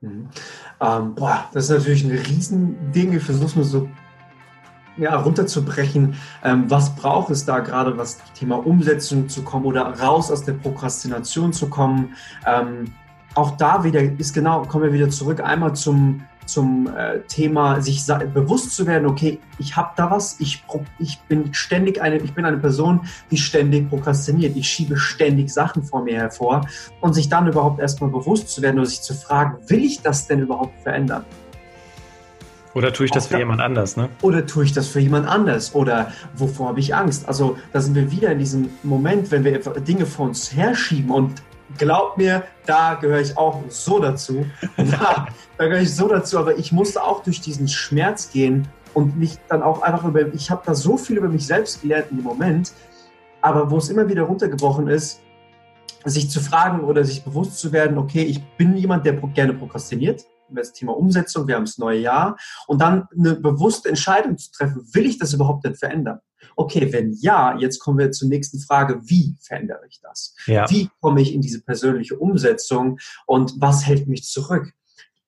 Mhm. Ähm, boah, das ist natürlich ein Riesending. Ich versuche es nur so ja, runterzubrechen. Ähm, was braucht es da gerade, was Thema Umsetzung zu kommen oder raus aus der Prokrastination zu kommen? Ähm, auch da wieder ist genau, kommen wir wieder zurück einmal zum zum äh, Thema, sich bewusst zu werden, okay, ich habe da was, ich, ich bin ständig eine, ich bin eine Person, die ständig prokrastiniert, ich schiebe ständig Sachen vor mir hervor und sich dann überhaupt erstmal bewusst zu werden oder sich zu fragen, will ich das denn überhaupt verändern? Oder tue ich das für jemand anders, ne? Oder tue ich das für jemand anders? Oder wovor habe ich Angst? Also da sind wir wieder in diesem Moment, wenn wir Dinge vor uns herschieben und glaub mir, da gehöre ich auch so dazu. Da, da gehöre ich so dazu, aber ich musste auch durch diesen Schmerz gehen und mich dann auch einfach über, ich habe da so viel über mich selbst gelernt in dem Moment, aber wo es immer wieder runtergebrochen ist, sich zu fragen oder sich bewusst zu werden, okay, ich bin jemand, der gerne prokrastiniert, das Thema Umsetzung, wir haben das neue Jahr und dann eine bewusste Entscheidung zu treffen, will ich das überhaupt denn verändern? Okay, wenn ja, jetzt kommen wir zur nächsten Frage, wie verändere ich das? Ja. Wie komme ich in diese persönliche Umsetzung und was hält mich zurück?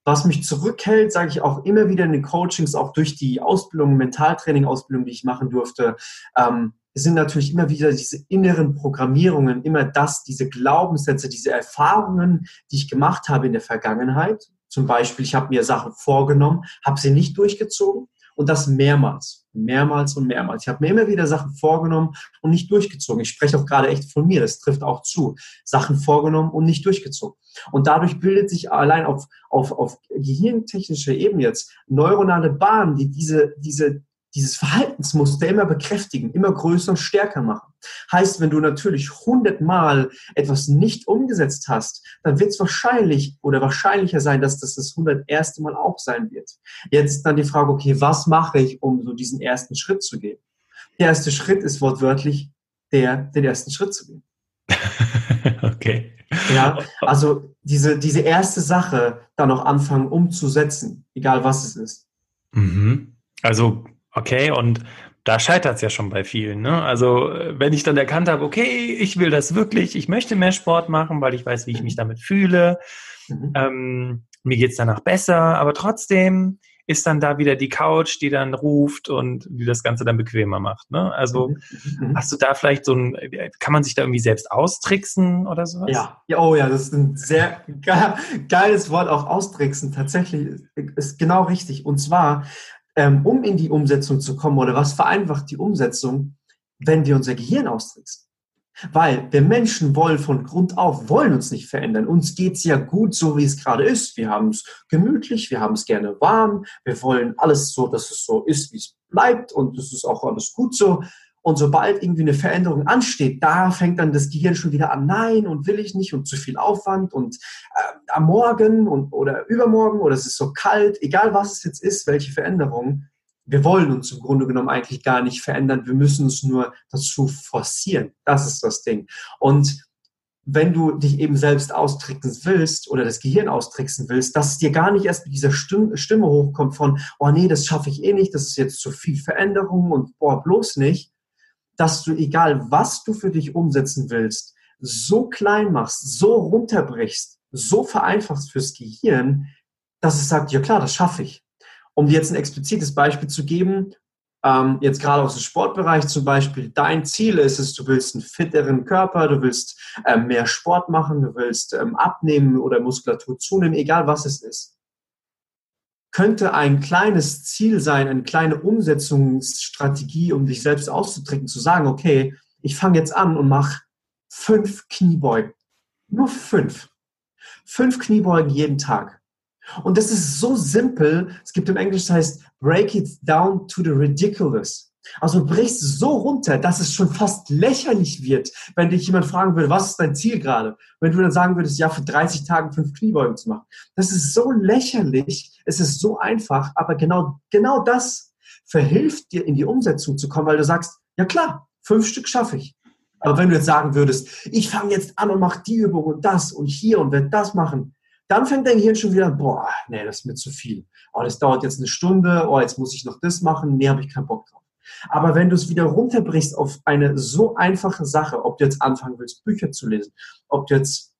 Was mich zurückhält, sage ich auch immer wieder in den Coachings, auch durch die Ausbildung, Mentaltraining-Ausbildung, die ich machen durfte, ähm, sind natürlich immer wieder diese inneren Programmierungen, immer das, diese Glaubenssätze, diese Erfahrungen, die ich gemacht habe in der Vergangenheit. Zum Beispiel, ich habe mir Sachen vorgenommen, habe sie nicht durchgezogen und das mehrmals, mehrmals und mehrmals. Ich habe mir immer wieder Sachen vorgenommen und nicht durchgezogen. Ich spreche auch gerade echt von mir, das trifft auch zu. Sachen vorgenommen und nicht durchgezogen. Und dadurch bildet sich allein auf, auf, auf gehirntechnischer Ebene jetzt neuronale Bahnen, die diese, diese dieses Verhaltensmuster immer bekräftigen, immer größer und stärker machen. Heißt, wenn du natürlich hundertmal etwas nicht umgesetzt hast, dann wird es wahrscheinlich oder wahrscheinlicher sein, dass das das hunderterste Mal auch sein wird. Jetzt dann die Frage, okay, was mache ich, um so diesen ersten Schritt zu gehen? Der erste Schritt ist wortwörtlich der, den ersten Schritt zu gehen. okay. Ja, also diese, diese erste Sache dann auch anfangen umzusetzen, egal was es ist. Mhm. Also Okay, und da scheitert es ja schon bei vielen. Ne? Also wenn ich dann erkannt habe, okay, ich will das wirklich, ich möchte mehr Sport machen, weil ich weiß, wie ich mich damit fühle, mhm. ähm, mir geht's danach besser, aber trotzdem ist dann da wieder die Couch, die dann ruft und die das Ganze dann bequemer macht. Ne? Also mhm. mhm. hast du da vielleicht so ein, kann man sich da irgendwie selbst austricksen oder sowas? Ja, ja oh ja, das ist ein sehr geiles Wort, auch austricksen. Tatsächlich ist genau richtig. Und zwar ähm, um in die Umsetzung zu kommen oder was vereinfacht die Umsetzung, wenn wir unser Gehirn austricksen. Weil wir Menschen wollen von Grund auf, wollen uns nicht verändern. Uns geht's ja gut, so wie es gerade ist. Wir haben es gemütlich, wir haben es gerne warm, wir wollen alles so, dass es so ist, wie es bleibt und es ist auch alles gut so. Und sobald irgendwie eine Veränderung ansteht, da fängt dann das Gehirn schon wieder an, nein und will ich nicht und zu viel Aufwand und äh, am Morgen und, oder übermorgen oder es ist so kalt, egal was es jetzt ist, welche Veränderung, wir wollen uns im Grunde genommen eigentlich gar nicht verändern, wir müssen uns nur dazu forcieren. Das ist das Ding. Und wenn du dich eben selbst austricksen willst oder das Gehirn austricksen willst, dass es dir gar nicht erst mit dieser Stimme, hochkommt von, oh nee, das schaffe ich eh nicht, das ist jetzt zu viel Veränderung und boah, bloß nicht, dass du, egal was du für dich umsetzen willst, so klein machst, so runterbrichst, so vereinfachst fürs Gehirn, dass es sagt, ja klar, das schaffe ich. Um dir jetzt ein explizites Beispiel zu geben, ähm, jetzt gerade aus dem Sportbereich zum Beispiel, dein Ziel ist es, du willst einen fitteren Körper, du willst ähm, mehr Sport machen, du willst ähm, abnehmen oder Muskulatur zunehmen, egal was es ist könnte ein kleines Ziel sein, eine kleine Umsetzungsstrategie, um dich selbst auszudrücken, zu sagen, okay, ich fange jetzt an und mache fünf Kniebeugen. Nur fünf. Fünf Kniebeugen jeden Tag. Und das ist so simpel. Es gibt im Englisch, das heißt, break it down to the ridiculous. Also brichst so runter, dass es schon fast lächerlich wird, wenn dich jemand fragen würde, was ist dein Ziel gerade? Wenn du dann sagen würdest, ja, für 30 Tage fünf Kniebeugen zu machen. Das ist so lächerlich, es ist so einfach, aber genau, genau das verhilft dir in die Umsetzung zu kommen, weil du sagst, ja klar, fünf Stück schaffe ich. Aber wenn du jetzt sagen würdest, ich fange jetzt an und mache die Übung und das und hier und werde das machen, dann fängt dein Gehirn schon wieder an, boah, nee, das ist mir zu viel. Oh, das dauert jetzt eine Stunde, oh, jetzt muss ich noch das machen, nee, habe ich keinen Bock drauf. Aber wenn du es wieder runterbrichst auf eine so einfache Sache, ob du jetzt anfangen willst, Bücher zu lesen, ob du jetzt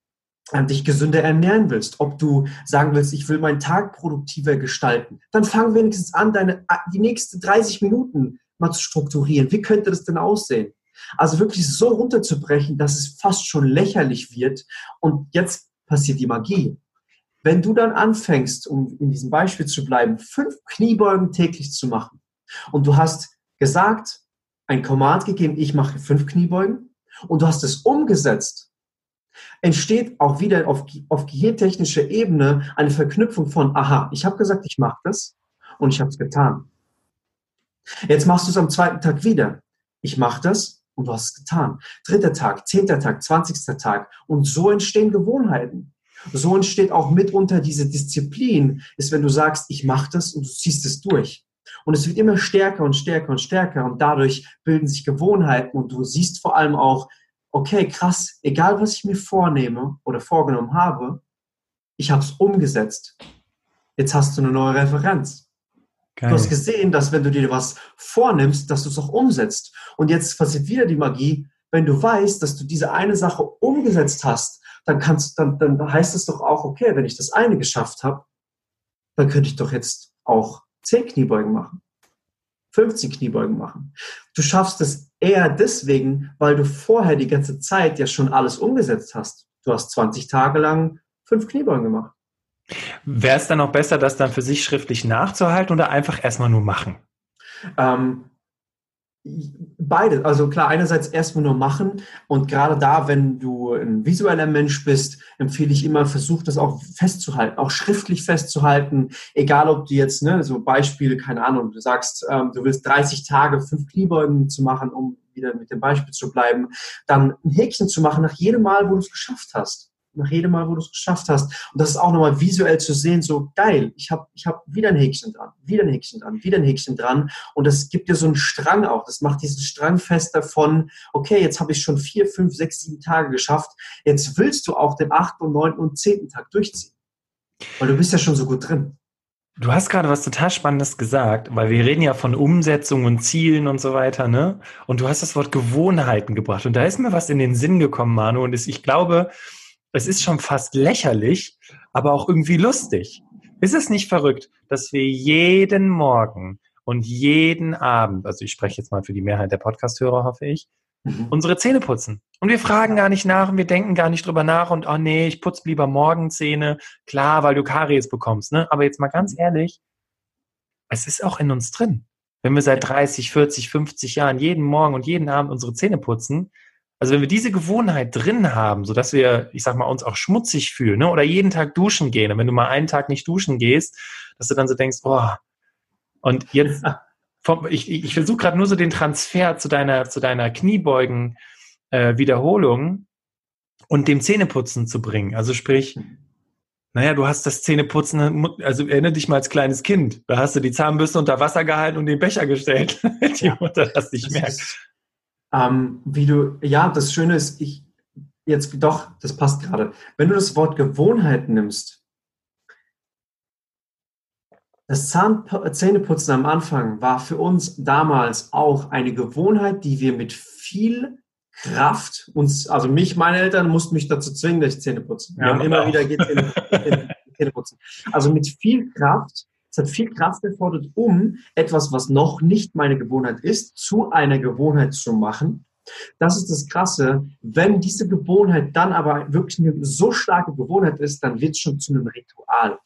äh, dich gesünder ernähren willst, ob du sagen willst, ich will meinen Tag produktiver gestalten, dann fang wenigstens an, deine, die nächsten 30 Minuten mal zu strukturieren. Wie könnte das denn aussehen? Also wirklich so runterzubrechen, dass es fast schon lächerlich wird. Und jetzt passiert die Magie. Wenn du dann anfängst, um in diesem Beispiel zu bleiben, fünf Kniebeugen täglich zu machen und du hast gesagt, ein Command gegeben, ich mache fünf Kniebeugen und du hast es umgesetzt, entsteht auch wieder auf, auf gehirntechnischer Ebene eine Verknüpfung von, aha, ich habe gesagt, ich mache das und ich habe es getan. Jetzt machst du es am zweiten Tag wieder. Ich mache das und du hast es getan. Dritter Tag, zehnter Tag, zwanzigster Tag. Und so entstehen Gewohnheiten. So entsteht auch mitunter diese Disziplin, ist, wenn du sagst, ich mache das und du ziehst es durch. Und es wird immer stärker und stärker und stärker und dadurch bilden sich Gewohnheiten und du siehst vor allem auch, okay, krass, egal was ich mir vornehme oder vorgenommen habe, ich habe es umgesetzt. Jetzt hast du eine neue Referenz. Geil. Du hast gesehen, dass wenn du dir was vornimmst, dass du es auch umsetzt. Und jetzt passiert wieder die Magie, wenn du weißt, dass du diese eine Sache umgesetzt hast, dann kannst, dann, dann heißt es doch auch, okay, wenn ich das eine geschafft habe, dann könnte ich doch jetzt auch 10 Kniebeugen machen, 15 Kniebeugen machen. Du schaffst es eher deswegen, weil du vorher die ganze Zeit ja schon alles umgesetzt hast. Du hast 20 Tage lang fünf Kniebeugen gemacht. Wäre es dann auch besser, das dann für sich schriftlich nachzuhalten oder einfach erstmal nur machen? Ähm, Beide, also klar, einerseits erstmal nur machen und gerade da, wenn du ein visueller Mensch bist, empfehle ich immer, versuch das auch festzuhalten, auch schriftlich festzuhalten, egal ob du jetzt, ne, so Beispiel, keine Ahnung, du sagst, ähm, du willst 30 Tage fünf Kniebeugen zu machen, um wieder mit dem Beispiel zu bleiben, dann ein Häkchen zu machen nach jedem Mal, wo du es geschafft hast nach jedem Mal, wo du es geschafft hast. Und das ist auch nochmal visuell zu sehen, so geil, ich habe ich hab wieder ein Häkchen dran, wieder ein Häkchen dran, wieder ein Häkchen dran. Und das gibt dir so einen Strang auch. Das macht diesen Strang fest davon, okay, jetzt habe ich schon vier, fünf, sechs, sieben Tage geschafft. Jetzt willst du auch den achten neunten und zehnten Tag durchziehen. Weil du bist ja schon so gut drin. Du hast gerade was total Spannendes gesagt, weil wir reden ja von Umsetzung und Zielen und so weiter, ne? Und du hast das Wort Gewohnheiten gebracht. Und da ist mir was in den Sinn gekommen, Manu. Und ich glaube, es ist schon fast lächerlich, aber auch irgendwie lustig. Ist es nicht verrückt, dass wir jeden Morgen und jeden Abend, also ich spreche jetzt mal für die Mehrheit der Podcast-Hörer, hoffe ich, mhm. unsere Zähne putzen. Und wir fragen gar nicht nach und wir denken gar nicht drüber nach und, oh nee, ich putze lieber morgen Zähne. Klar, weil du Karies bekommst, ne? Aber jetzt mal ganz ehrlich, es ist auch in uns drin. Wenn wir seit 30, 40, 50 Jahren jeden Morgen und jeden Abend unsere Zähne putzen, also wenn wir diese Gewohnheit drin haben, so dass wir, ich sag mal, uns auch schmutzig fühlen, ne? oder jeden Tag duschen gehen, und wenn du mal einen Tag nicht duschen gehst, dass du dann so denkst, oh, und jetzt, vom, ich, ich versuche gerade nur so den Transfer zu deiner, zu deiner Kniebeugen äh, und dem Zähneputzen zu bringen. Also sprich, naja, du hast das Zähneputzen, also erinnere dich mal als kleines Kind. Da hast du die Zahnbürste unter Wasser gehalten und den Becher gestellt. die Mutter das nicht merkt. Ähm, wie du, ja, das Schöne ist, ich, jetzt doch, das passt gerade. Wenn du das Wort Gewohnheit nimmst, das Zahn Zähneputzen am Anfang war für uns damals auch eine Gewohnheit, die wir mit viel Kraft uns, also mich, meine Eltern mussten mich dazu zwingen, dass ich Zähne putze. Wir ja, haben immer auch. wieder Zähne putzen. Also mit viel Kraft es hat viel Kraft erfordert, um etwas, was noch nicht meine Gewohnheit ist, zu einer Gewohnheit zu machen. Das ist das Krasse. Wenn diese Gewohnheit dann aber wirklich eine so starke Gewohnheit ist, dann wird es schon zu einem Ritual.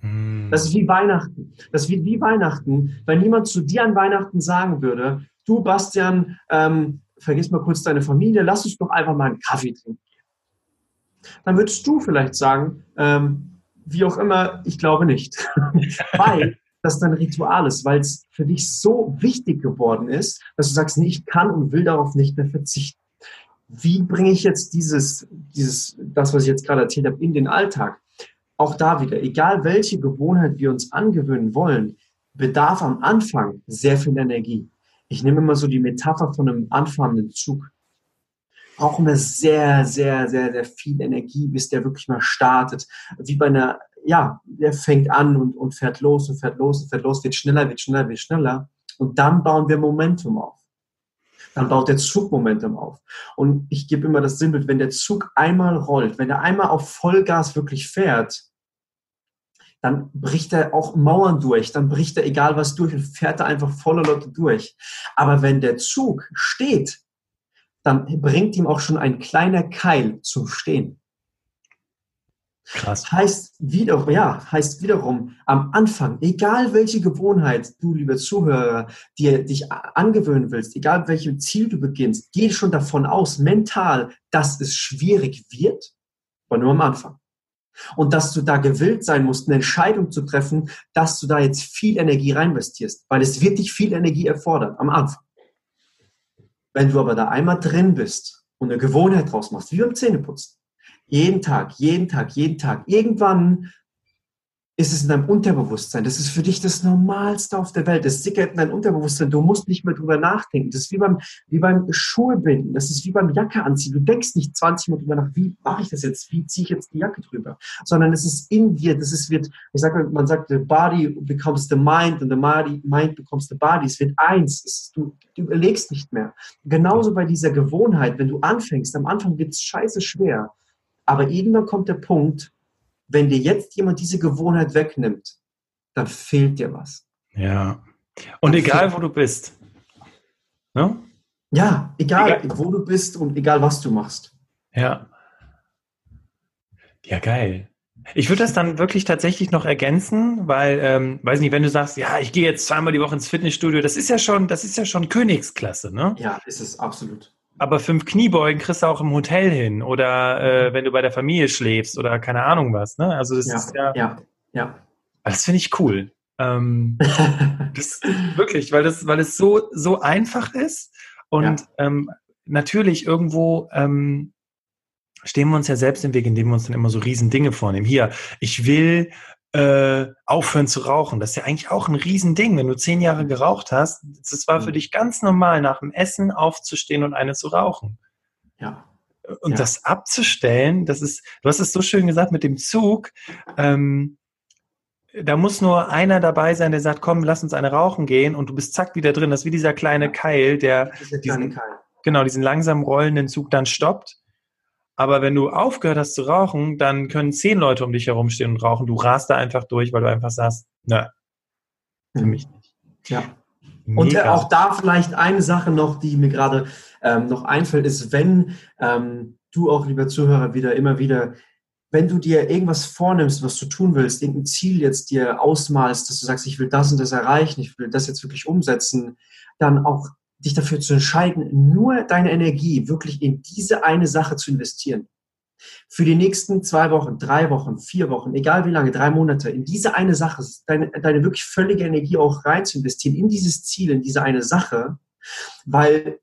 Hm. Das ist wie Weihnachten. Das wird wie Weihnachten, wenn niemand zu dir an Weihnachten sagen würde, du Bastian, ähm, vergiss mal kurz deine Familie, lass uns doch einfach mal einen Kaffee trinken. Dann würdest du vielleicht sagen, ähm, wie auch immer, ich glaube nicht. weil das dein Ritual ist, weil es für dich so wichtig geworden ist, dass du sagst, nee, ich kann und will darauf nicht mehr verzichten. Wie bringe ich jetzt dieses, dieses, das, was ich jetzt gerade erzählt habe, in den Alltag? Auch da wieder, egal welche Gewohnheit wir uns angewöhnen wollen, bedarf am Anfang sehr viel Energie. Ich nehme immer so die Metapher von einem anfahrenden Zug brauchen wir sehr, sehr, sehr, sehr viel Energie, bis der wirklich mal startet. Wie bei einer, ja, der fängt an und, und fährt los und fährt los und fährt los, wird schneller, wird schneller, wird schneller. Und dann bauen wir Momentum auf. dann baut der Zug Momentum auf. Und ich gebe immer das Sinnbild, wenn der Zug einmal rollt, wenn er einmal auf Vollgas wirklich fährt, dann bricht er auch Mauern durch, dann bricht er egal was durch und fährt er einfach voller Leute durch. Aber wenn der Zug steht, dann bringt ihm auch schon ein kleiner Keil zum Stehen. Krass. Heißt wieder, ja, heißt wiederum am Anfang, egal welche Gewohnheit du, lieber Zuhörer, dir dich angewöhnen willst, egal welchem Ziel du beginnst, geh schon davon aus, mental, dass es schwierig wird, aber nur am Anfang. Und dass du da gewillt sein musst, eine Entscheidung zu treffen, dass du da jetzt viel Energie reinvestierst, weil es wird dich viel Energie erfordern am Anfang. Wenn du aber da einmal drin bist und eine Gewohnheit draus machst, wie beim Zähneputzen, jeden Tag, jeden Tag, jeden Tag. Irgendwann ist es in deinem Unterbewusstsein. Das ist für dich das Normalste auf der Welt. Das sickert in dein Unterbewusstsein. Du musst nicht mehr drüber nachdenken. Das ist wie beim, wie beim Schuhe. Das ist wie beim Jacke anziehen. Du denkst nicht 20 Mal drüber nach, wie mache ich das jetzt? Wie ziehe ich jetzt die Jacke drüber? Sondern es ist in dir. Das ist, wird, ich sage, man sagt, the body becomes the mind and the mind becomes the body. Es wird eins. Es ist, du, du überlegst nicht mehr. Genauso bei dieser Gewohnheit. Wenn du anfängst, am Anfang wird es scheiße schwer. Aber irgendwann kommt der Punkt, wenn dir jetzt jemand diese Gewohnheit wegnimmt, dann fehlt dir was. Ja. Und dann egal, wo du bist. Ne? Ja, egal, egal, wo du bist und egal, was du machst. Ja. Ja, geil. Ich würde das dann wirklich tatsächlich noch ergänzen, weil, ähm, weiß nicht, wenn du sagst, ja, ich gehe jetzt zweimal die Woche ins Fitnessstudio, das ist ja schon, das ist ja schon Königsklasse, ne? Ja, ist es absolut. Aber fünf Kniebeugen kriegst du auch im Hotel hin oder äh, wenn du bei der Familie schläfst oder keine Ahnung was. Ne? Also das ja, ist ja. Ja, ja. Das finde ich cool. Ähm, das, wirklich, weil das, weil es so, so einfach ist und ja. ähm, natürlich irgendwo ähm, stehen wir uns ja selbst im Weg, indem wir uns dann immer so riesen Dinge vornehmen. Hier, ich will äh, aufhören zu rauchen. Das ist ja eigentlich auch ein Riesending. Wenn du zehn Jahre geraucht hast, das war für mhm. dich ganz normal, nach dem Essen aufzustehen und eine zu rauchen. Ja. Und ja. das abzustellen, das ist, du hast es so schön gesagt mit dem Zug, ähm, da muss nur einer dabei sein, der sagt, komm, lass uns eine rauchen gehen und du bist zack wieder drin. Das ist wie dieser kleine Keil, der diesen, Keil. genau diesen langsam rollenden Zug dann stoppt aber wenn du aufgehört hast zu rauchen, dann können zehn Leute um dich herumstehen und rauchen. Du rast da einfach durch, weil du einfach sagst, nö, für hm. mich nicht. Ja. Mega. Und äh, auch da vielleicht eine Sache noch, die mir gerade ähm, noch einfällt, ist, wenn ähm, du auch, lieber Zuhörer, wieder immer wieder, wenn du dir irgendwas vornimmst, was du tun willst, irgendein Ziel jetzt dir ausmalst, dass du sagst, ich will das und das erreichen, ich will das jetzt wirklich umsetzen, dann auch dich dafür zu entscheiden, nur deine Energie wirklich in diese eine Sache zu investieren. Für die nächsten zwei Wochen, drei Wochen, vier Wochen, egal wie lange, drei Monate, in diese eine Sache, deine, deine wirklich völlige Energie auch rein zu investieren, in dieses Ziel, in diese eine Sache, weil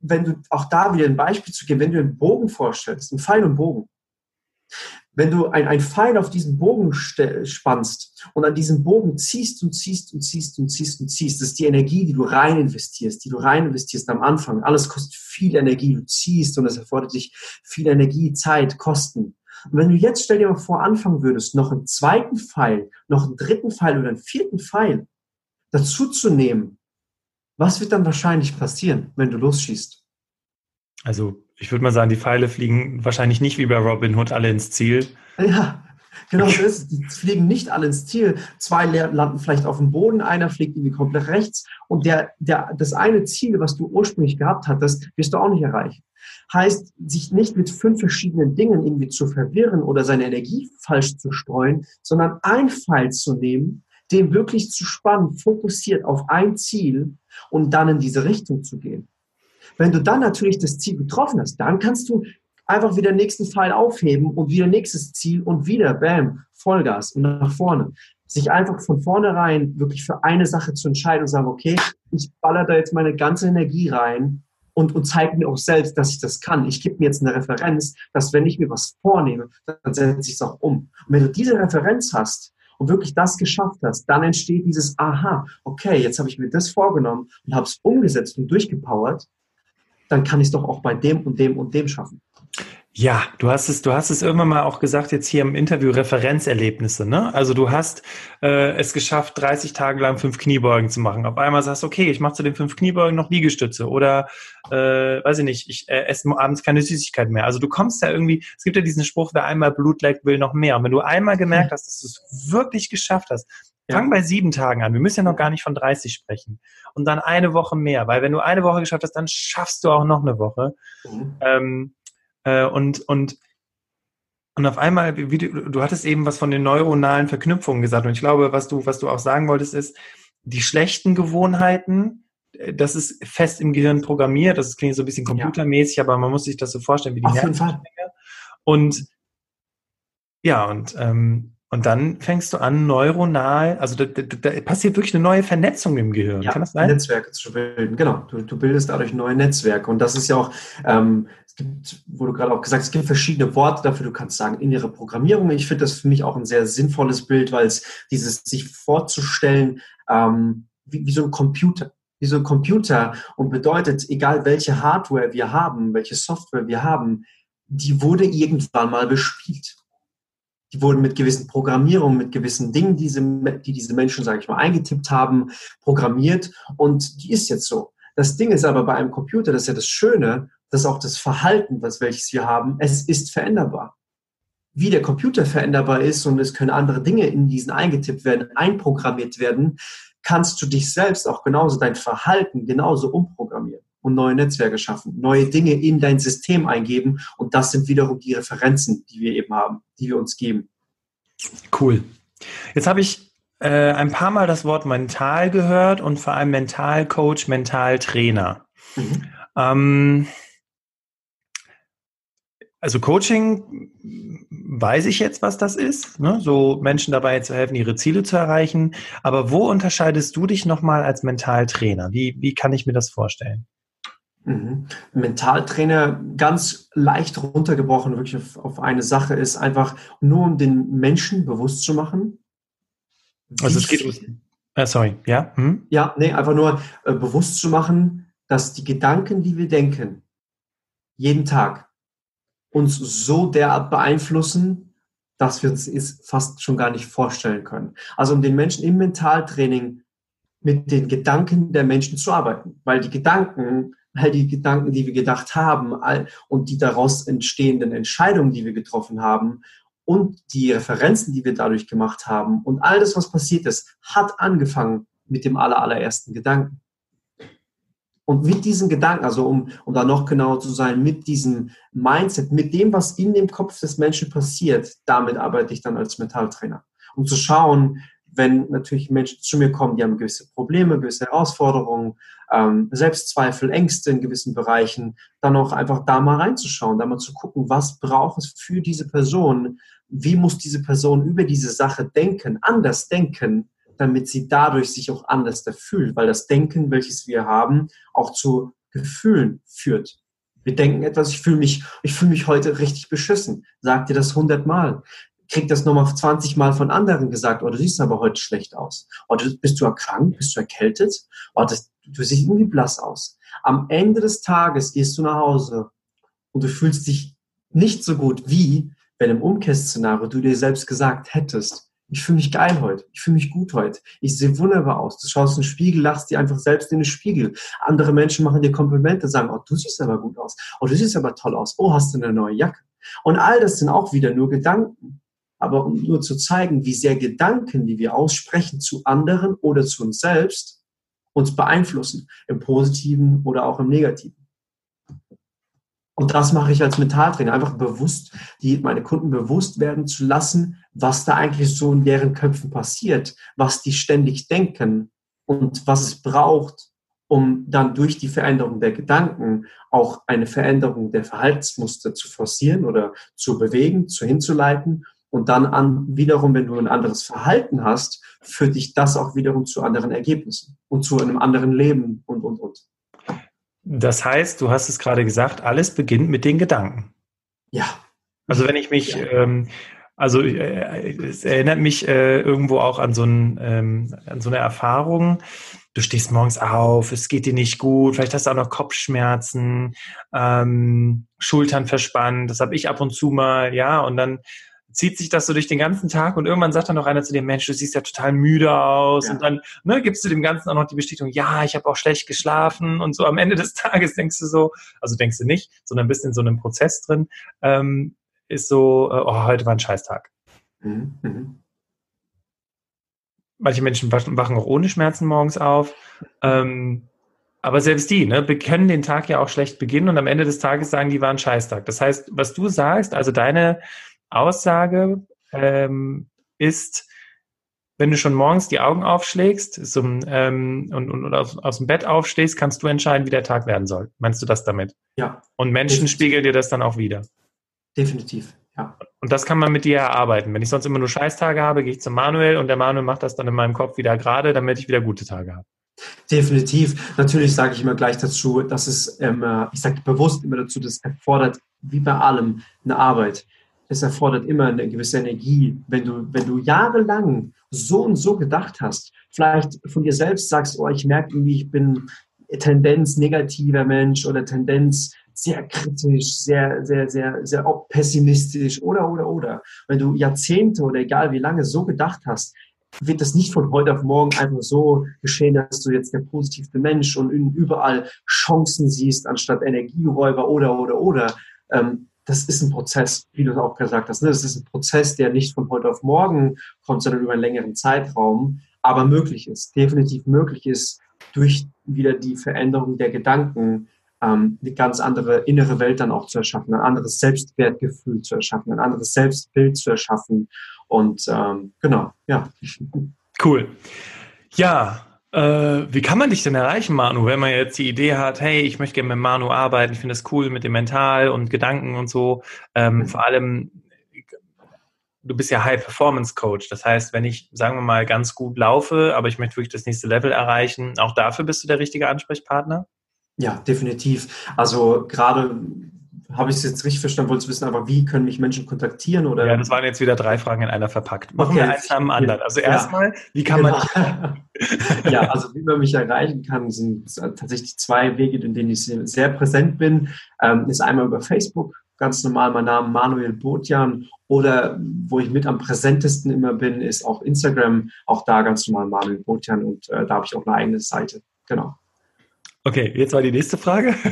wenn du auch da wieder ein Beispiel zu geben, wenn du einen Bogen vorstellst, einen Pfeil und Bogen, wenn du ein, ein Pfeil auf diesen Bogen spannst und an diesem Bogen ziehst und ziehst und ziehst und ziehst und ziehst, das ist die Energie, die du rein investierst, die du rein investierst am Anfang. Alles kostet viel Energie, du ziehst und es erfordert dich viel Energie, Zeit, Kosten. Und wenn du jetzt, stell dir mal vor, anfangen würdest, noch einen zweiten Pfeil, noch einen dritten Pfeil oder einen vierten Pfeil dazu zu nehmen, was wird dann wahrscheinlich passieren, wenn du losschießt? Also ich würde mal sagen, die Pfeile fliegen wahrscheinlich nicht wie bei Robin Hood alle ins Ziel. Ja, genau so ist es. Die fliegen nicht alle ins Ziel. Zwei landen vielleicht auf dem Boden, einer fliegt irgendwie komplett rechts und der, der, das eine Ziel, was du ursprünglich gehabt hattest, wirst du auch nicht erreichen. Heißt, sich nicht mit fünf verschiedenen Dingen irgendwie zu verwirren oder seine Energie falsch zu streuen, sondern ein Pfeil zu nehmen, den wirklich zu spannen, fokussiert auf ein Ziel und dann in diese Richtung zu gehen. Wenn du dann natürlich das Ziel getroffen hast, dann kannst du einfach wieder den nächsten Pfeil aufheben und wieder nächstes Ziel und wieder, bam, Vollgas und nach vorne. Sich einfach von vornherein wirklich für eine Sache zu entscheiden und sagen, okay, ich baller da jetzt meine ganze Energie rein und, und zeige mir auch selbst, dass ich das kann. Ich gebe mir jetzt eine Referenz, dass wenn ich mir was vornehme, dann setze ich es auch um. Und wenn du diese Referenz hast und wirklich das geschafft hast, dann entsteht dieses Aha, okay, jetzt habe ich mir das vorgenommen und habe es umgesetzt und durchgepowert dann kann ich es doch auch bei dem und dem und dem schaffen. Ja, du hast es, du hast es irgendwann mal auch gesagt, jetzt hier im Interview Referenzerlebnisse, ne? Also du hast äh, es geschafft, 30 Tage lang fünf Kniebeugen zu machen. Auf einmal sagst du, okay, ich mache zu den fünf Kniebeugen noch Liegestütze oder äh, weiß ich nicht, ich äh, esse abends keine Süßigkeit mehr. Also du kommst ja irgendwie, es gibt ja diesen Spruch, wer einmal Blut leckt, will noch mehr. Und wenn du einmal gemerkt hast, dass du es wirklich geschafft hast, ja. fang bei sieben Tagen an. Wir müssen ja noch gar nicht von 30 sprechen. Und dann eine Woche mehr, weil wenn du eine Woche geschafft hast, dann schaffst du auch noch eine Woche. Mhm. Ähm, äh, und, und, und auf einmal, wie du, du hattest eben was von den neuronalen Verknüpfungen gesagt. Und ich glaube, was du, was du auch sagen wolltest, ist, die schlechten Gewohnheiten, äh, das ist fest im Gehirn programmiert. Das klingt so ein bisschen computermäßig, ja. aber man muss sich das so vorstellen wie die Nervenstränge. Und ja, und ähm, und dann fängst du an, neuronal, also da, da, da, passiert wirklich eine neue Vernetzung im Gehirn. Ja, Kann das sein? Netzwerke zu bilden, genau. Du, du bildest dadurch neue Netzwerke. Und das ist ja auch, ähm, es gibt, wo du gerade auch gesagt hast, es gibt verschiedene Worte dafür. Du kannst sagen, innere Programmierung. Ich finde das für mich auch ein sehr sinnvolles Bild, weil es dieses sich vorzustellen, ähm, wie, wie so ein Computer wie so ein Computer und bedeutet, egal welche Hardware wir haben, welche Software wir haben, die wurde irgendwann mal bespielt die wurden mit gewissen Programmierungen, mit gewissen Dingen, die diese, die diese Menschen, sage ich mal, eingetippt haben, programmiert und die ist jetzt so. Das Ding ist aber bei einem Computer, das ist ja das Schöne, dass auch das Verhalten, das welches wir haben, es ist veränderbar. Wie der Computer veränderbar ist und es können andere Dinge in diesen eingetippt werden, einprogrammiert werden, kannst du dich selbst auch genauso, dein Verhalten genauso umprogrammieren und neue Netzwerke schaffen, neue Dinge in dein System eingeben und das sind wiederum die Referenzen, die wir eben haben, die wir uns geben. Cool. Jetzt habe ich äh, ein paar Mal das Wort mental gehört und vor allem Mentalcoach, Mentaltrainer. Mhm. Ähm, also Coaching weiß ich jetzt, was das ist, ne? so Menschen dabei zu helfen, ihre Ziele zu erreichen. Aber wo unterscheidest du dich nochmal als Mentaltrainer? Wie, wie kann ich mir das vorstellen? Mhm. Mentaltrainer ganz leicht runtergebrochen, wirklich auf, auf, eine Sache ist einfach nur um den Menschen bewusst zu machen. Also es geht um. Äh, sorry, ja? Hm? Ja, nee, einfach nur äh, bewusst zu machen, dass die Gedanken, die wir denken, jeden Tag uns so derart beeinflussen, dass wir uns es fast schon gar nicht vorstellen können. Also um den Menschen im Mentaltraining mit den Gedanken der Menschen zu arbeiten, weil die Gedanken all die Gedanken, die wir gedacht haben all, und die daraus entstehenden Entscheidungen, die wir getroffen haben und die Referenzen, die wir dadurch gemacht haben und all das, was passiert ist, hat angefangen mit dem allerersten Gedanken. Und mit diesen Gedanken, also um, um da noch genauer zu sein, mit diesem Mindset, mit dem, was in dem Kopf des Menschen passiert, damit arbeite ich dann als Mentaltrainer. Um zu schauen, wenn natürlich Menschen zu mir kommen, die haben gewisse Probleme, gewisse Herausforderungen, ähm, Selbstzweifel, Ängste in gewissen Bereichen, dann auch einfach da mal reinzuschauen, da mal zu gucken, was braucht es für diese Person, wie muss diese Person über diese Sache denken, anders denken, damit sie dadurch sich auch anders fühlt, weil das Denken, welches wir haben, auch zu Gefühlen führt. Wir denken etwas, ich fühle mich, ich fühle mich heute richtig beschissen. Sag dir das hundertmal kriegt das nochmal 20 Mal von anderen gesagt, oh, du siehst aber heute schlecht aus. Oder oh, bist du erkrankt? Bist du erkältet? Oh, das, du siehst irgendwie blass aus. Am Ende des Tages gehst du nach Hause und du fühlst dich nicht so gut wie, wenn im Umkehrsszenario du dir selbst gesagt hättest, ich fühle mich geil heute, ich fühle mich gut heute, ich sehe wunderbar aus. Du schaust in den Spiegel, lachst dir einfach selbst in den Spiegel. Andere Menschen machen dir Komplimente, sagen, oh, du siehst aber gut aus, oh, du siehst aber toll aus, oh, hast du eine neue Jacke. Und all das sind auch wieder nur Gedanken aber um nur zu zeigen, wie sehr Gedanken, die wir aussprechen zu anderen oder zu uns selbst, uns beeinflussen, im positiven oder auch im negativen. Und das mache ich als Mentaltrainer, einfach bewusst, die meine Kunden bewusst werden zu lassen, was da eigentlich so in deren Köpfen passiert, was die ständig denken und was es braucht, um dann durch die Veränderung der Gedanken auch eine Veränderung der Verhaltensmuster zu forcieren oder zu bewegen, zu hinzuleiten und dann an, wiederum, wenn du ein anderes Verhalten hast, führt dich das auch wiederum zu anderen Ergebnissen und zu einem anderen Leben und, und, und. Das heißt, du hast es gerade gesagt, alles beginnt mit den Gedanken. Ja. Also wenn ich mich, ja. ähm, also äh, es erinnert mich äh, irgendwo auch an so, ein, ähm, an so eine Erfahrung. du stehst morgens auf, es geht dir nicht gut, vielleicht hast du auch noch Kopfschmerzen, ähm, Schultern verspannt, das habe ich ab und zu mal, ja, und dann zieht sich das so durch den ganzen Tag und irgendwann sagt dann noch einer zu dem Mensch, du siehst ja total müde aus ja. und dann ne, gibst du dem Ganzen auch noch die Bestätigung, ja, ich habe auch schlecht geschlafen und so am Ende des Tages denkst du so, also denkst du nicht, sondern bist in so einem Prozess drin, ähm, ist so, äh, oh, heute war ein Scheißtag. Mhm. Mhm. Manche Menschen wachen auch ohne Schmerzen morgens auf. Ähm, aber selbst die, ne, können den Tag ja auch schlecht beginnen und am Ende des Tages sagen, die waren Scheißtag. Das heißt, was du sagst, also deine Aussage ähm, ist, wenn du schon morgens die Augen aufschlägst so, ähm, und, und, und aus, aus, dem Bett aufstehst, kannst du entscheiden, wie der Tag werden soll. Meinst du das damit? Ja. Und Menschen Definitiv. spiegeln dir das dann auch wieder. Definitiv, ja. Und das kann man mit dir erarbeiten. Wenn ich sonst immer nur Scheißtage habe, gehe ich zum Manuel und der Manuel macht das dann in meinem Kopf wieder gerade, damit ich wieder gute Tage habe. Definitiv. Natürlich sage ich immer gleich dazu, dass es, ähm, ich sage bewusst immer dazu, das erfordert wie bei allem eine Arbeit es erfordert immer eine gewisse Energie. Wenn du, wenn du jahrelang so und so gedacht hast, vielleicht von dir selbst sagst, oh, ich merke irgendwie, ich bin Tendenz negativer Mensch oder Tendenz sehr kritisch, sehr, sehr, sehr, sehr pessimistisch oder, oder, oder. Wenn du Jahrzehnte oder egal wie lange so gedacht hast, wird das nicht von heute auf morgen einfach so geschehen, dass du jetzt der positivste Mensch und überall Chancen siehst anstatt Energieräuber oder, oder, oder. Ähm, das ist ein Prozess, wie du auch gesagt hast. Ne? Das ist ein Prozess, der nicht von heute auf morgen kommt, sondern über einen längeren Zeitraum, aber möglich ist, definitiv möglich ist, durch wieder die Veränderung der Gedanken ähm, eine ganz andere innere Welt dann auch zu erschaffen, ein anderes Selbstwertgefühl zu erschaffen, ein anderes Selbstbild zu erschaffen. Und ähm, genau, ja. Cool. Ja, äh, wie kann man dich denn erreichen, Manu, wenn man jetzt die Idee hat, hey, ich möchte gerne mit Manu arbeiten, ich finde das cool mit dem Mental und Gedanken und so. Ähm, mhm. Vor allem, du bist ja High Performance Coach. Das heißt, wenn ich, sagen wir mal, ganz gut laufe, aber ich möchte wirklich das nächste Level erreichen, auch dafür bist du der richtige Ansprechpartner? Ja, definitiv. Also gerade habe ich es jetzt richtig verstanden? Wolltest wissen, aber wie können mich Menschen kontaktieren? Oder? Ja, das waren jetzt wieder drei Fragen in einer verpackt. Machen okay. wir eins nach dem anderen. Also ja. erstmal, wie kann genau. man. ja, also wie man mich erreichen kann, sind tatsächlich zwei Wege, in denen ich sehr präsent bin. Ähm, ist einmal über Facebook, ganz normal mein Name Manuel Botjan. Oder wo ich mit am präsentesten immer bin, ist auch Instagram. Auch da ganz normal Manuel Botjan und äh, da habe ich auch eine eigene Seite. Genau. Okay, jetzt war die nächste Frage.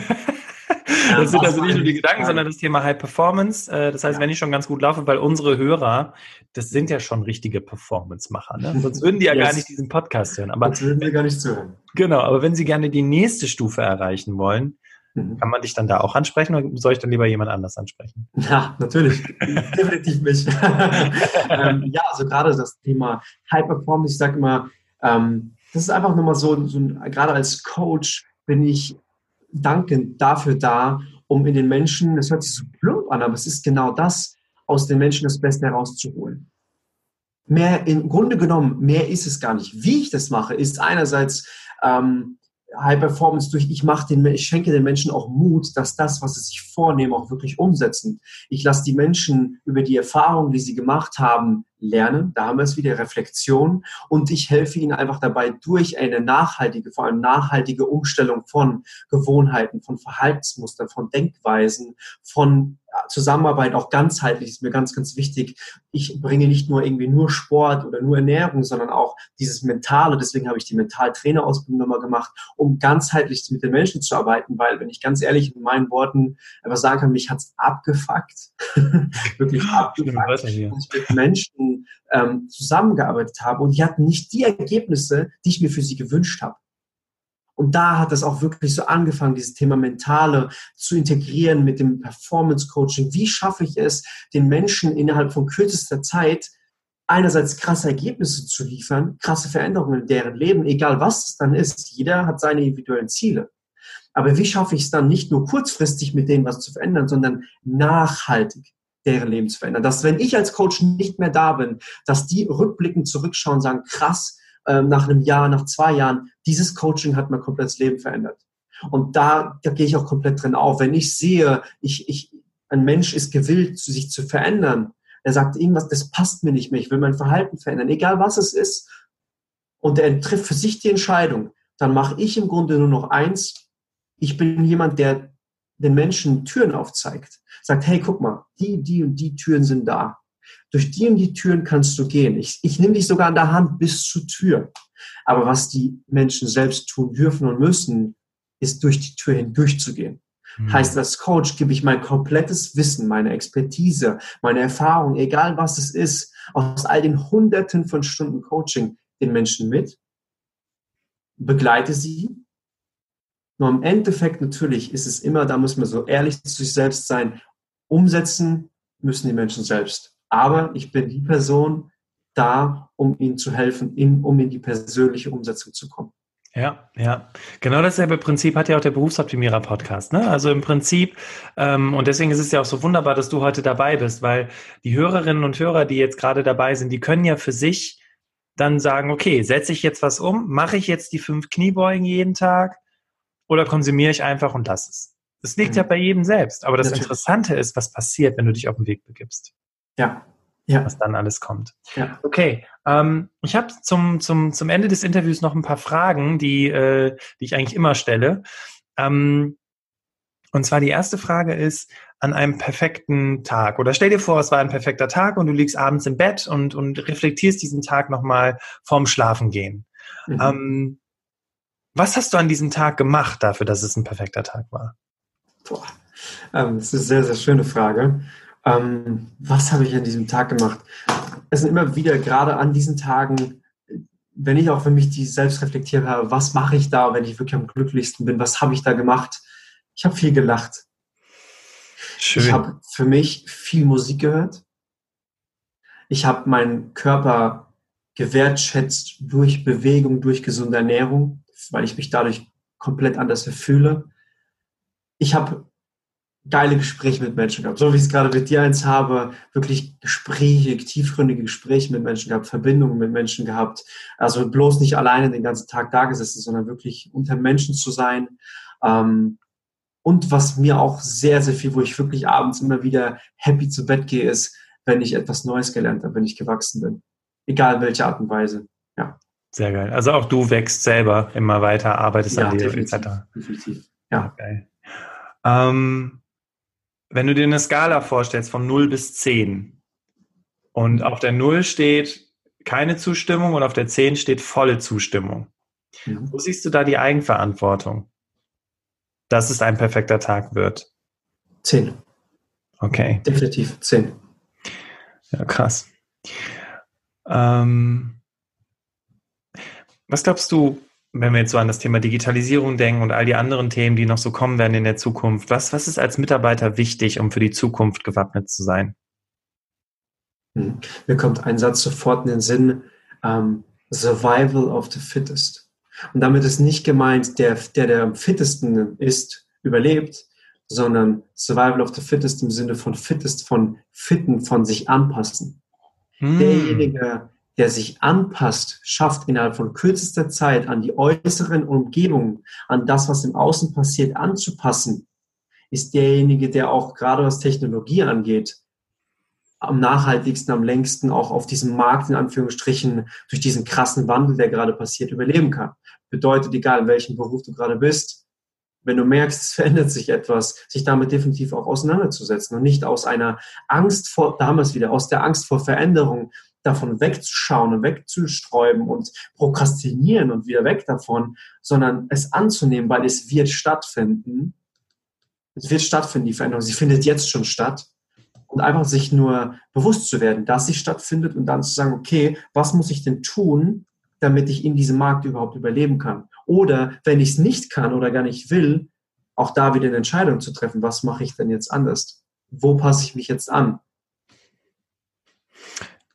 das sind also nicht nur die Gedanken, sondern das Thema High Performance. Äh, das heißt, wenn ich schon ganz gut laufe, weil unsere Hörer, das sind ja schon richtige Performance-Macher. Ne? Sonst würden die ja yes. gar nicht diesen Podcast hören. Aber Sonst würden wir gar nicht zuhören. Genau, aber wenn sie gerne die nächste Stufe erreichen wollen, mhm. kann man dich dann da auch ansprechen oder soll ich dann lieber jemand anders ansprechen? Ja, natürlich. Definitiv mich. ähm, ja, also gerade das Thema High Performance, ich sage immer, ähm, das ist einfach nochmal so, so gerade als Coach bin ich dankend dafür da, um in den Menschen, das hört sich so plump an, aber es ist genau das, aus den Menschen das Beste herauszuholen. Mehr, im Grunde genommen, mehr ist es gar nicht. Wie ich das mache, ist einerseits ähm, High Performance durch, ich mache den, ich schenke den Menschen auch Mut, dass das, was sie sich vornehmen, auch wirklich umsetzen. Ich lasse die Menschen über die Erfahrungen, die sie gemacht haben, lernen. Da haben wir es wieder, Reflexion. Und ich helfe ihnen einfach dabei, durch eine nachhaltige, vor allem nachhaltige Umstellung von Gewohnheiten, von Verhaltensmustern, von Denkweisen, von Zusammenarbeit auch ganzheitlich ist mir ganz, ganz wichtig. Ich bringe nicht nur irgendwie nur Sport oder nur Ernährung, sondern auch dieses Mentale. Deswegen habe ich die Mentaltrainerausbildung nochmal gemacht, um ganzheitlich mit den Menschen zu arbeiten, weil, wenn ich ganz ehrlich in meinen Worten einfach sagen kann, mich hat's abgefuckt. Wirklich abgefuckt, ich mit Menschen ähm, zusammengearbeitet habe und die hatten nicht die Ergebnisse, die ich mir für sie gewünscht habe. Und da hat es auch wirklich so angefangen, dieses Thema Mentale zu integrieren mit dem Performance Coaching. Wie schaffe ich es, den Menschen innerhalb von kürzester Zeit einerseits krasse Ergebnisse zu liefern, krasse Veränderungen in deren Leben, egal was es dann ist. Jeder hat seine individuellen Ziele. Aber wie schaffe ich es dann nicht nur kurzfristig mit denen was zu verändern, sondern nachhaltig deren Leben zu verändern? Dass wenn ich als Coach nicht mehr da bin, dass die rückblickend zurückschauen und sagen, krass, ähm, nach einem Jahr, nach zwei Jahren, dieses Coaching hat mein komplettes Leben verändert. Und da, da gehe ich auch komplett drin auf. Wenn ich sehe, ich, ich, ein Mensch ist gewillt, sich zu verändern, er sagt irgendwas, das passt mir nicht mehr, ich will mein Verhalten verändern, egal was es ist, und er trifft für sich die Entscheidung, dann mache ich im Grunde nur noch eins. Ich bin jemand, der den Menschen Türen aufzeigt. Sagt, hey, guck mal, die, die und die Türen sind da. Durch die und die Türen kannst du gehen. Ich, ich nehme dich sogar an der Hand bis zur Tür. Aber was die Menschen selbst tun dürfen und müssen, ist durch die Tür hindurchzugehen. Mhm. Heißt, als Coach gebe ich mein komplettes Wissen, meine Expertise, meine Erfahrung, egal was es ist, aus all den Hunderten von Stunden Coaching den Menschen mit, begleite sie. Nur im Endeffekt natürlich ist es immer, da muss man so ehrlich zu sich selbst sein, umsetzen müssen die Menschen selbst. Aber ich bin die Person da, um ihnen zu helfen, in, um in die persönliche Umsetzung zu kommen. Ja, ja. Genau dasselbe Prinzip hat ja auch der Berufsoptimierer-Podcast. Ne? Also im Prinzip, ähm, und deswegen ist es ja auch so wunderbar, dass du heute dabei bist, weil die Hörerinnen und Hörer, die jetzt gerade dabei sind, die können ja für sich dann sagen, okay, setze ich jetzt was um? Mache ich jetzt die fünf Kniebeugen jeden Tag? Oder konsumiere ich einfach und lasse es? Das liegt mhm. ja bei jedem selbst. Aber das Natürlich. Interessante ist, was passiert, wenn du dich auf den Weg begibst. Ja, ja. was dann alles kommt. Ja. Okay, ähm, ich habe zum, zum, zum Ende des Interviews noch ein paar Fragen, die, äh, die ich eigentlich immer stelle. Ähm, und zwar die erste Frage ist, an einem perfekten Tag oder stell dir vor, es war ein perfekter Tag und du liegst abends im Bett und, und reflektierst diesen Tag nochmal vorm Schlafengehen. Mhm. Ähm, was hast du an diesem Tag gemacht dafür, dass es ein perfekter Tag war? Boah, ähm, das ist eine sehr, sehr schöne Frage. Ähm, was habe ich an diesem Tag gemacht? Es sind immer wieder gerade an diesen Tagen, wenn ich auch für mich die selbst reflektiert habe, was mache ich da, wenn ich wirklich am glücklichsten bin, was habe ich da gemacht? Ich habe viel gelacht. Schön. Ich habe für mich viel Musik gehört. Ich habe meinen Körper gewertschätzt durch Bewegung, durch gesunde Ernährung, weil ich mich dadurch komplett anders fühle. Ich habe geile Gespräche mit Menschen gehabt. So wie ich es gerade mit dir eins habe, wirklich Gespräche, tiefgründige Gespräche mit Menschen gehabt, Verbindungen mit Menschen gehabt. Also bloß nicht alleine den ganzen Tag da gesessen, sondern wirklich unter Menschen zu sein. Ähm, und was mir auch sehr, sehr viel, wo ich wirklich abends immer wieder happy zu Bett gehe, ist, wenn ich etwas Neues gelernt habe, wenn ich gewachsen bin. Egal welche Art und Weise. Ja. Sehr geil. Also auch du wächst selber immer weiter, arbeitest ja, an dir etc. Definitiv. Ja. Geil. Ähm, wenn du dir eine Skala vorstellst von 0 bis 10 und auf der 0 steht keine Zustimmung und auf der 10 steht volle Zustimmung, mhm. wo siehst du da die Eigenverantwortung, dass es ein perfekter Tag wird? 10. Okay. Definitiv 10. Ja, krass. Ähm, was glaubst du, wenn wir jetzt so an das Thema Digitalisierung denken und all die anderen Themen, die noch so kommen werden in der Zukunft, was, was ist als Mitarbeiter wichtig, um für die Zukunft gewappnet zu sein? Hm. Mir kommt ein Satz sofort in den Sinn, um, Survival of the Fittest. Und damit ist nicht gemeint, der, der, der am fittesten ist, überlebt, sondern Survival of the Fittest im Sinne von Fittest, von Fitten, von sich anpassen. Hm. Derjenige, der sich anpasst, schafft innerhalb von kürzester Zeit an die äußeren Umgebungen, an das, was im Außen passiert, anzupassen, ist derjenige, der auch gerade was Technologie angeht, am nachhaltigsten, am längsten auch auf diesem Markt in Anführungsstrichen durch diesen krassen Wandel, der gerade passiert, überleben kann. Bedeutet, egal in welchem Beruf du gerade bist, wenn du merkst, es verändert sich etwas, sich damit definitiv auch auseinanderzusetzen und nicht aus einer Angst vor, damals wieder, aus der Angst vor Veränderung davon wegzuschauen und wegzusträuben und prokrastinieren und wieder weg davon, sondern es anzunehmen, weil es wird stattfinden. Es wird stattfinden, die Veränderung. Sie findet jetzt schon statt. Und einfach sich nur bewusst zu werden, dass sie stattfindet und dann zu sagen, okay, was muss ich denn tun, damit ich in diesem Markt überhaupt überleben kann? Oder wenn ich es nicht kann oder gar nicht will, auch da wieder eine Entscheidung zu treffen, was mache ich denn jetzt anders? Wo passe ich mich jetzt an?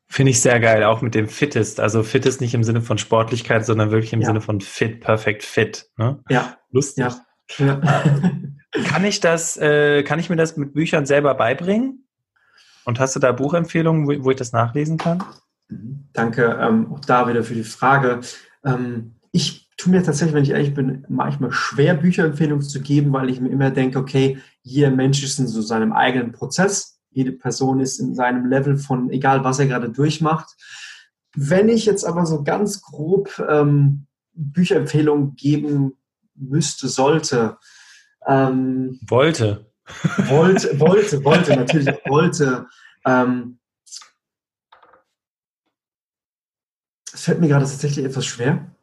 Finde ich sehr geil, auch mit dem Fittest. Also Fittest nicht im Sinne von Sportlichkeit, sondern wirklich im ja. Sinne von fit, perfekt fit. Ne? Ja. Lustig. Ja. ja. kann ich das, äh, kann ich mir das mit Büchern selber beibringen? Und hast du da Buchempfehlungen, wo, wo ich das nachlesen kann? Mhm. Danke ähm, auch da wieder für die Frage. Ähm, ich tue mir tatsächlich, wenn ich ehrlich bin, manchmal schwer, Bücherempfehlungen zu geben, weil ich mir immer denke, okay, jeder Mensch ist in so seinem eigenen Prozess jede Person ist in seinem Level von, egal was er gerade durchmacht. Wenn ich jetzt aber so ganz grob ähm, Bücherempfehlung geben müsste, sollte. Ähm, wollte. Wollte, wollte, wollte, natürlich wollte. Ähm, es fällt mir gerade tatsächlich etwas schwer.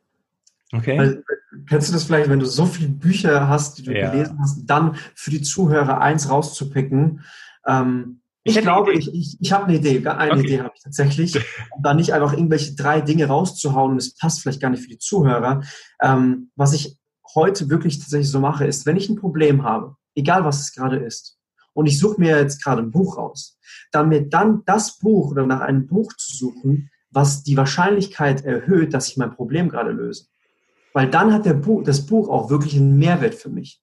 Okay. Weil, kennst du das vielleicht, wenn du so viele Bücher hast, die du ja. gelesen hast, dann für die Zuhörer eins rauszupicken? Ähm, ich, ich glaube, ich, ich, ich habe eine Idee. Eine okay. Idee habe ich tatsächlich. Um da nicht einfach irgendwelche drei Dinge rauszuhauen und es passt vielleicht gar nicht für die Zuhörer. Ähm, was ich heute wirklich tatsächlich so mache, ist, wenn ich ein Problem habe, egal was es gerade ist, und ich suche mir jetzt gerade ein Buch raus, dann mir dann das Buch oder nach einem Buch zu suchen, was die Wahrscheinlichkeit erhöht, dass ich mein Problem gerade löse. Weil dann hat der Buch, das Buch auch wirklich einen Mehrwert für mich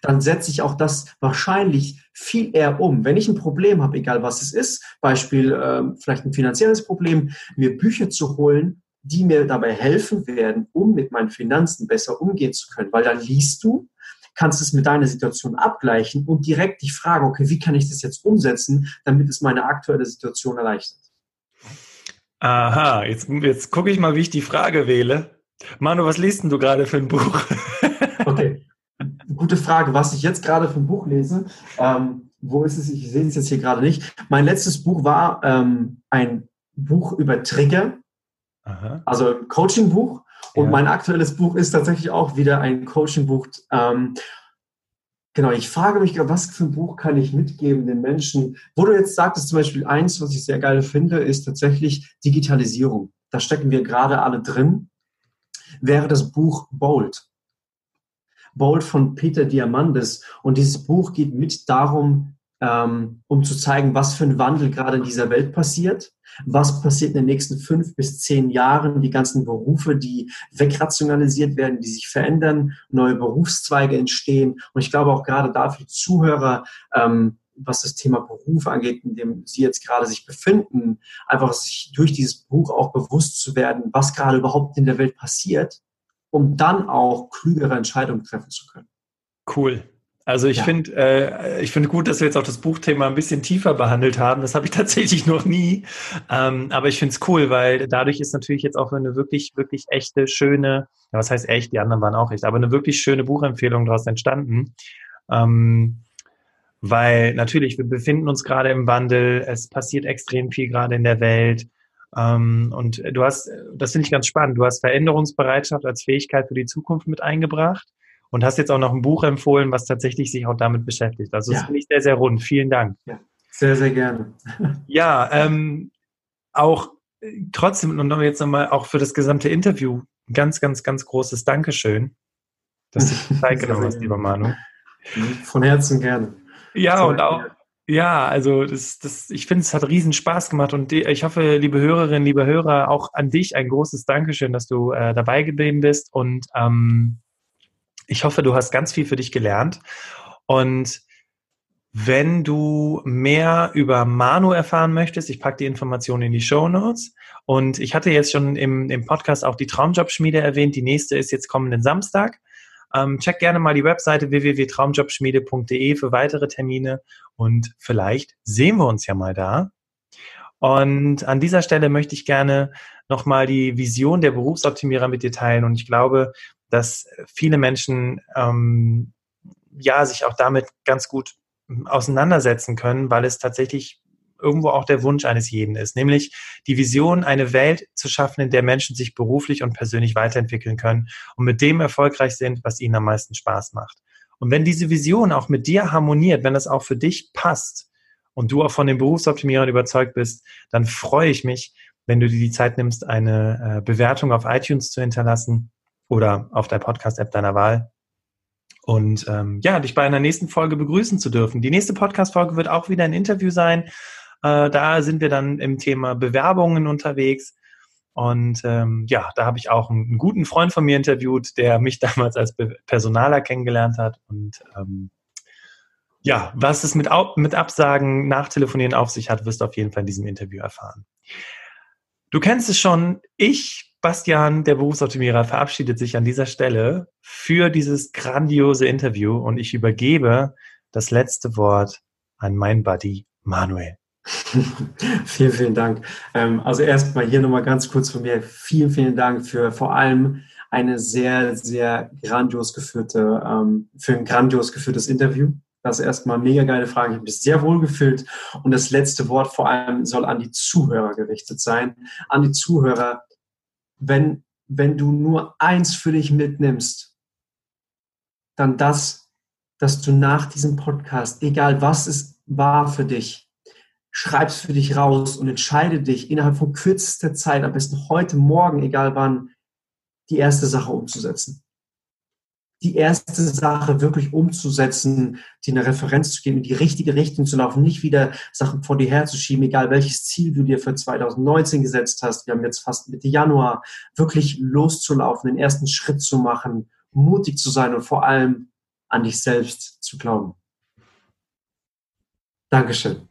dann setze ich auch das wahrscheinlich viel eher um. Wenn ich ein Problem habe, egal was es ist, Beispiel äh, vielleicht ein finanzielles Problem, mir Bücher zu holen, die mir dabei helfen werden, um mit meinen Finanzen besser umgehen zu können. Weil dann liest du, kannst es mit deiner Situation abgleichen und direkt dich fragen, okay, wie kann ich das jetzt umsetzen, damit es meine aktuelle Situation erleichtert. Aha, jetzt, jetzt gucke ich mal, wie ich die Frage wähle. Manu, was liest denn du gerade für ein Buch? okay, gute Frage, was ich jetzt gerade für ein Buch lese. Ähm, wo ist es? Ich sehe es jetzt hier gerade nicht. Mein letztes Buch war ähm, ein Buch über Trigger, Aha. also ein Coaching-Buch. Und ja. mein aktuelles Buch ist tatsächlich auch wieder ein Coaching-Buch. Ähm, genau, ich frage mich, was für ein Buch kann ich mitgeben den Menschen? Wo du jetzt sagtest, zum Beispiel eins, was ich sehr geil finde, ist tatsächlich Digitalisierung. Da stecken wir gerade alle drin. Wäre das Buch Bold. Bold von Peter Diamandis. Und dieses Buch geht mit darum, ähm, um zu zeigen, was für ein Wandel gerade in dieser Welt passiert, was passiert in den nächsten fünf bis zehn Jahren, die ganzen Berufe, die wegrationalisiert werden, die sich verändern, neue Berufszweige entstehen. Und ich glaube auch gerade dafür Zuhörer, ähm, was das Thema Beruf angeht, in dem Sie jetzt gerade sich befinden, einfach sich durch dieses Buch auch bewusst zu werden, was gerade überhaupt in der Welt passiert um dann auch klügere Entscheidungen treffen zu können. Cool. Also ich ja. finde, äh, ich finde gut, dass wir jetzt auch das Buchthema ein bisschen tiefer behandelt haben. Das habe ich tatsächlich noch nie. Ähm, aber ich finde es cool, weil dadurch ist natürlich jetzt auch eine wirklich, wirklich echte, schöne, ja, was heißt echt, die anderen waren auch echt, aber eine wirklich schöne Buchempfehlung daraus entstanden. Ähm, weil natürlich, wir befinden uns gerade im Wandel, es passiert extrem viel gerade in der Welt. Ähm, und du hast, das finde ich ganz spannend, du hast Veränderungsbereitschaft als Fähigkeit für die Zukunft mit eingebracht und hast jetzt auch noch ein Buch empfohlen, was tatsächlich sich auch damit beschäftigt. Also ja. das finde ich sehr, sehr rund. Vielen Dank. Ja, sehr, sehr gerne. ja, ähm, auch trotzdem und jetzt nochmal auch für das gesamte Interview ganz, ganz, ganz großes Dankeschön, dass du Zeit genommen hast, lieber Manu. Von Herzen gerne. Ja, und auch, ja, also das, das, ich finde, es hat riesen Spaß gemacht und ich hoffe, liebe Hörerinnen, liebe Hörer, auch an dich ein großes Dankeschön, dass du äh, dabei geblieben bist und ähm, ich hoffe, du hast ganz viel für dich gelernt und wenn du mehr über Manu erfahren möchtest, ich packe die Informationen in die Show Notes. Und ich hatte jetzt schon im, im Podcast auch die Traumjobschmiede erwähnt. Die nächste ist jetzt kommenden Samstag. Ähm, check gerne mal die Webseite www.traumjobschmiede.de für weitere Termine und vielleicht sehen wir uns ja mal da. Und an dieser Stelle möchte ich gerne nochmal die Vision der Berufsoptimierer mit dir teilen. Und ich glaube, dass viele Menschen ähm, ja sich auch damit ganz gut auseinandersetzen können, weil es tatsächlich irgendwo auch der Wunsch eines jeden ist, nämlich die Vision, eine Welt zu schaffen, in der Menschen sich beruflich und persönlich weiterentwickeln können und mit dem erfolgreich sind, was ihnen am meisten Spaß macht. Und wenn diese Vision auch mit dir harmoniert, wenn das auch für dich passt und du auch von den Berufsoptimierern überzeugt bist, dann freue ich mich, wenn du dir die Zeit nimmst, eine äh, Bewertung auf iTunes zu hinterlassen oder auf der Podcast-App deiner Wahl. Und ähm, ja, dich bei einer nächsten Folge begrüßen zu dürfen. Die nächste Podcast-Folge wird auch wieder ein Interview sein äh, da sind wir dann im Thema Bewerbungen unterwegs. Und ähm, ja, da habe ich auch einen, einen, guten Freund von mir interviewt, der mich damals als Be Personaler kennengelernt hat. Und ähm, ja, was es mit, mit Absagen, Nachtelefonieren auf sich hat, wirst du auf jeden Fall in diesem Interview erfahren. Du kennst es schon, ich, Bastian, der Berufsoptimierer, verabschiedet sich an dieser Stelle für dieses grandiose Interview und ich übergebe das letzte Wort an mein Buddy Manuel. vielen, vielen Dank. Ähm, also erstmal hier nochmal ganz kurz von mir. Vielen, vielen Dank für vor allem eine sehr, sehr grandios geführte, ähm, für ein grandios geführtes Interview. Das ist erstmal mega geile Frage. Ich habe mich sehr wohl gefühlt. Und das letzte Wort vor allem soll an die Zuhörer gerichtet sein. An die Zuhörer, wenn, wenn du nur eins für dich mitnimmst, dann das, dass du nach diesem Podcast, egal was es war für dich, schreib's für dich raus und entscheide dich innerhalb von kürzester Zeit, am besten heute, morgen, egal wann, die erste Sache umzusetzen. Die erste Sache wirklich umzusetzen, die eine Referenz zu geben, in die richtige Richtung zu laufen, nicht wieder Sachen vor dir herzuschieben, egal welches Ziel du dir für 2019 gesetzt hast. Wir haben jetzt fast Mitte Januar, wirklich loszulaufen, den ersten Schritt zu machen, mutig zu sein und vor allem an dich selbst zu glauben. Dankeschön.